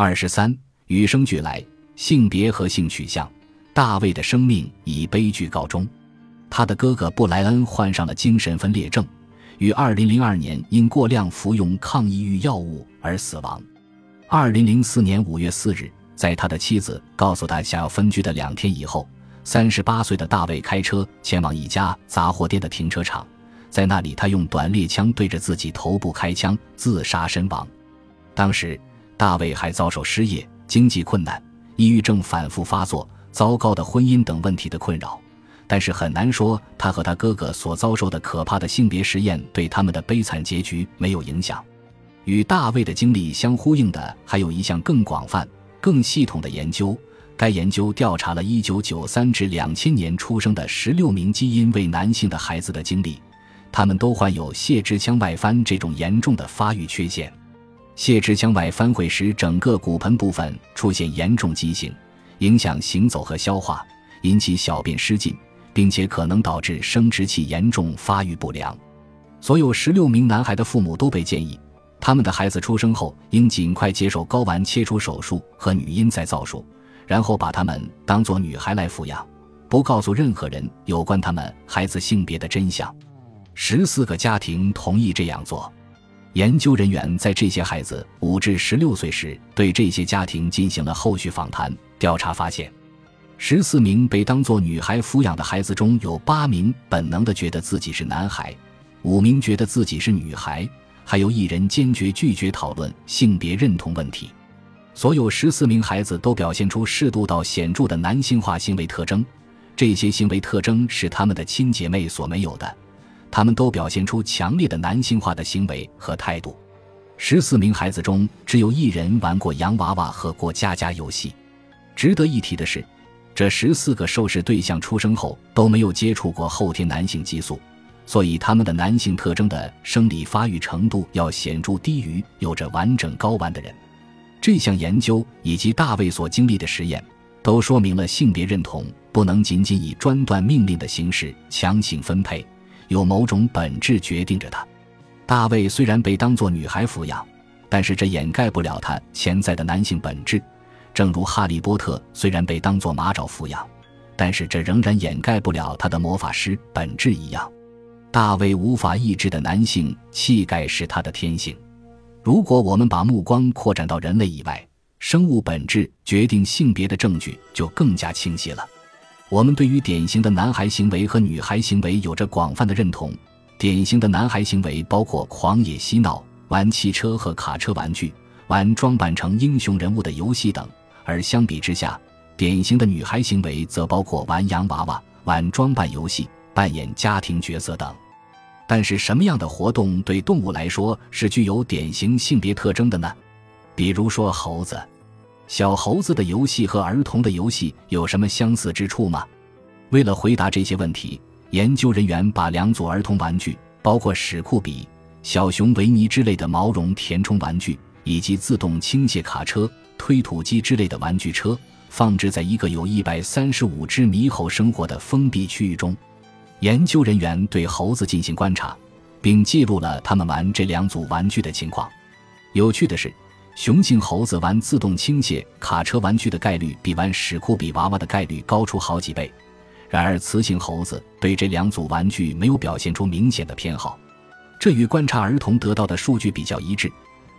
二十三，与生俱来性别和性取向。大卫的生命以悲剧告终，他的哥哥布莱恩患上了精神分裂症，于二零零二年因过量服用抗抑郁药物而死亡。二零零四年五月四日，在他的妻子告诉他想要分居的两天以后，三十八岁的大卫开车前往一家杂货店的停车场，在那里他用短猎枪对着自己头部开枪，自杀身亡。当时。大卫还遭受失业、经济困难、抑郁症反复发作、糟糕的婚姻等问题的困扰，但是很难说他和他哥哥所遭受的可怕的性别实验对他们的悲惨结局没有影响。与大卫的经历相呼应的还有一项更广泛、更系统的研究。该研究调查了1993至2000年出生的16名基因为男性的孩子的经历，他们都患有泄殖腔外翻这种严重的发育缺陷。泄殖腔外翻会使整个骨盆部分出现严重畸形，影响行走和消化，引起小便失禁，并且可能导致生殖器严重发育不良。所有十六名男孩的父母都被建议，他们的孩子出生后应尽快接受睾丸切除手术和女婴再造术，然后把他们当作女孩来抚养，不告诉任何人有关他们孩子性别的真相。十四个家庭同意这样做。研究人员在这些孩子五至十六岁时，对这些家庭进行了后续访谈调查，发现，十四名被当作女孩抚养的孩子中有八名本能的觉得自己是男孩，五名觉得自己是女孩，还有一人坚决拒绝讨论性别认同问题。所有十四名孩子都表现出适度到显著的男性化行为特征，这些行为特征是他们的亲姐妹所没有的。他们都表现出强烈的男性化的行为和态度。十四名孩子中，只有一人玩过洋娃娃和过家家游戏。值得一提的是，这十四个受试对象出生后都没有接触过后天男性激素，所以他们的男性特征的生理发育程度要显著低于有着完整睾丸的人。这项研究以及大卫所经历的实验，都说明了性别认同不能仅仅以专断命令的形式强行分配。有某种本质决定着他。大卫虽然被当作女孩抚养，但是这掩盖不了他潜在的男性本质。正如哈利波特虽然被当作马爪抚养，但是这仍然掩盖不了他的魔法师本质一样。大卫无法抑制的男性气概是他的天性。如果我们把目光扩展到人类以外，生物本质决定性别的证据就更加清晰了。我们对于典型的男孩行为和女孩行为有着广泛的认同。典型的男孩行为包括狂野嬉闹、玩汽车和卡车玩具、玩装扮成英雄人物的游戏等；而相比之下，典型的女孩行为则包括玩洋娃娃、玩装扮游戏、扮演家庭角色等。但是，什么样的活动对动物来说是具有典型性别特征的呢？比如说猴子。小猴子的游戏和儿童的游戏有什么相似之处吗？为了回答这些问题，研究人员把两组儿童玩具，包括史酷比、小熊维尼之类的毛绒填充玩具，以及自动倾卸卡车、推土机之类的玩具车，放置在一个有一百三十五只猕猴生活的封闭区域中。研究人员对猴子进行观察，并记录了他们玩这两组玩具的情况。有趣的是。雄性猴子玩自动倾斜卡车玩具的概率比玩史酷比娃娃的概率高出好几倍，然而雌性猴子对这两组玩具没有表现出明显的偏好，这与观察儿童得到的数据比较一致。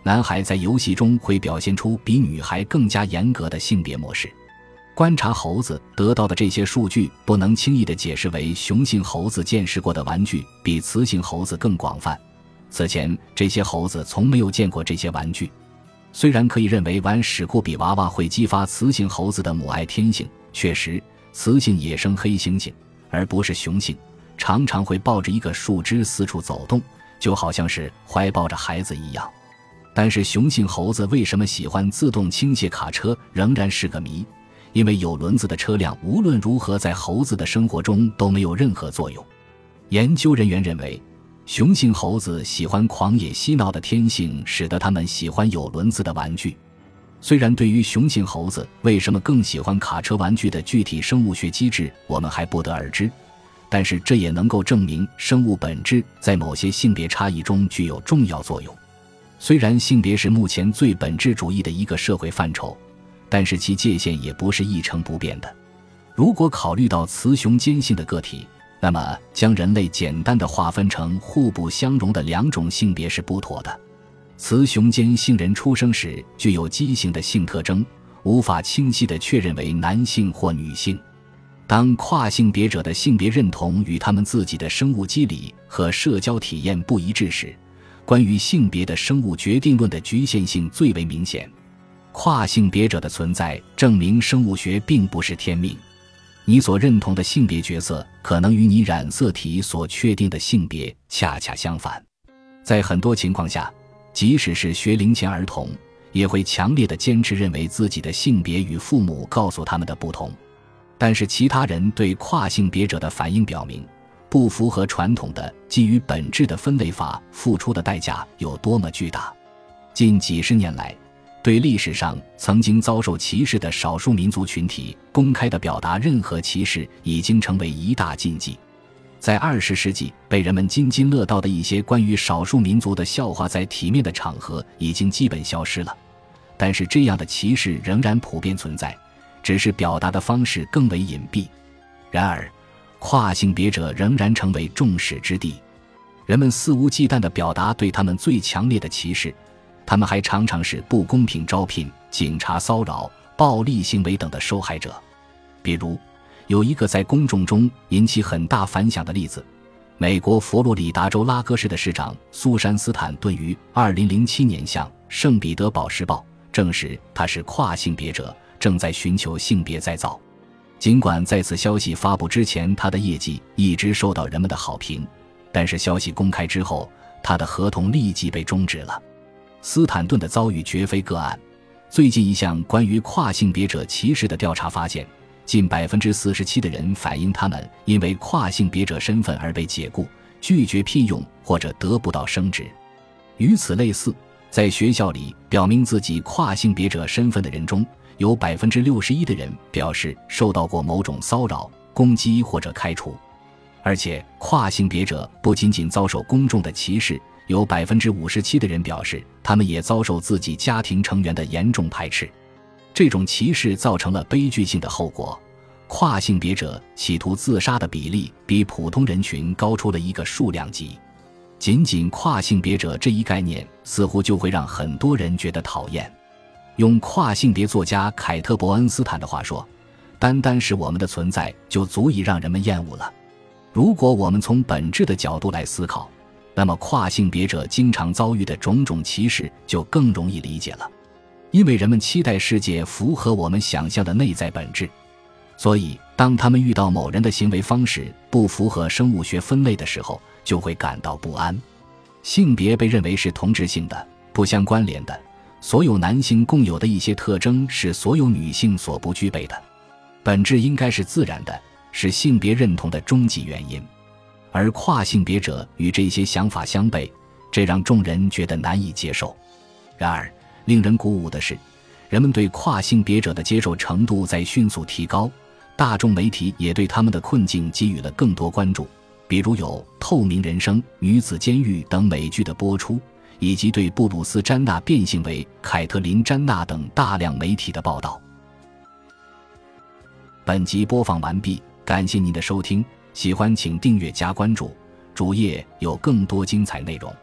男孩在游戏中会表现出比女孩更加严格的性别模式。观察猴子得到的这些数据不能轻易地解释为雄性猴子见识过的玩具比雌性猴子更广泛。此前这些猴子从没有见过这些玩具。虽然可以认为玩史酷比娃娃会激发雌性猴子的母爱天性，确实，雌性野生黑猩猩而不是雄性，常常会抱着一个树枝四处走动，就好像是怀抱着孩子一样。但是雄性猴子为什么喜欢自动倾斜卡车，仍然是个谜。因为有轮子的车辆无论如何在猴子的生活中都没有任何作用。研究人员认为。雄性猴子喜欢狂野嬉闹的天性，使得它们喜欢有轮子的玩具。虽然对于雄性猴子为什么更喜欢卡车玩具的具体生物学机制，我们还不得而知，但是这也能够证明生物本质在某些性别差异中具有重要作用。虽然性别是目前最本质主义的一个社会范畴，但是其界限也不是一成不变的。如果考虑到雌雄兼性的个体，那么将人类简单的划分成互不相容的两种性别是不妥的。雌雄间性人出生时具有畸形的性特征，无法清晰地确认为男性或女性。当跨性别者的性别认同与他们自己的生物机理和社交体验不一致时，关于性别的生物决定论的局限性最为明显。跨性别者的存在证明生物学并不是天命。你所认同的性别角色可能与你染色体所确定的性别恰恰相反。在很多情况下，即使是学龄前儿童，也会强烈的坚持认为自己的性别与父母告诉他们的不同。但是，其他人对跨性别者的反应表明，不符合传统的基于本质的分类法付出的代价有多么巨大。近几十年来，对历史上曾经遭受歧视的少数民族群体公开的表达任何歧视，已经成为一大禁忌。在二十世纪被人们津津乐道的一些关于少数民族的笑话，在体面的场合已经基本消失了。但是，这样的歧视仍然普遍存在。只是表达的方式更为隐蔽，然而，跨性别者仍然成为众矢之的。人们肆无忌惮地表达对他们最强烈的歧视，他们还常常是不公平招聘、警察骚扰、暴力行为等的受害者。比如，有一个在公众中引起很大反响的例子：美国佛罗里达州拉戈市的市长苏珊·斯坦顿于2007年向《圣彼得堡时报》证实他是跨性别者。正在寻求性别再造，尽管在此消息发布之前，他的业绩一直受到人们的好评，但是消息公开之后，他的合同立即被终止了。斯坦顿的遭遇绝非个案。最近一项关于跨性别者歧视的调查发现，近百分之四十七的人反映他们因为跨性别者身份而被解雇、拒绝聘用或者得不到升职。与此类似，在学校里表明自己跨性别者身份的人中，有百分之六十一的人表示受到过某种骚扰、攻击或者开除，而且跨性别者不仅仅遭受公众的歧视，有百分之五十七的人表示他们也遭受自己家庭成员的严重排斥。这种歧视造成了悲剧性的后果：跨性别者企图自杀的比例比普通人群高出了一个数量级。仅仅跨性别者这一概念，似乎就会让很多人觉得讨厌。用跨性别作家凯特·伯恩斯坦的话说：“单单是我们的存在就足以让人们厌恶了。如果我们从本质的角度来思考，那么跨性别者经常遭遇的种种歧视就更容易理解了。因为人们期待世界符合我们想象的内在本质，所以当他们遇到某人的行为方式不符合生物学分类的时候，就会感到不安。性别被认为是同质性的、不相关联的。”所有男性共有的一些特征是所有女性所不具备的，本质应该是自然的，是性别认同的终极原因。而跨性别者与这些想法相悖，这让众人觉得难以接受。然而，令人鼓舞的是，人们对跨性别者的接受程度在迅速提高，大众媒体也对他们的困境给予了更多关注，比如有《透明人生》《女子监狱》等美剧的播出。以及对布鲁斯·詹纳变性为凯特琳·詹纳等大量媒体的报道。本集播放完毕，感谢您的收听，喜欢请订阅加关注，主页有更多精彩内容。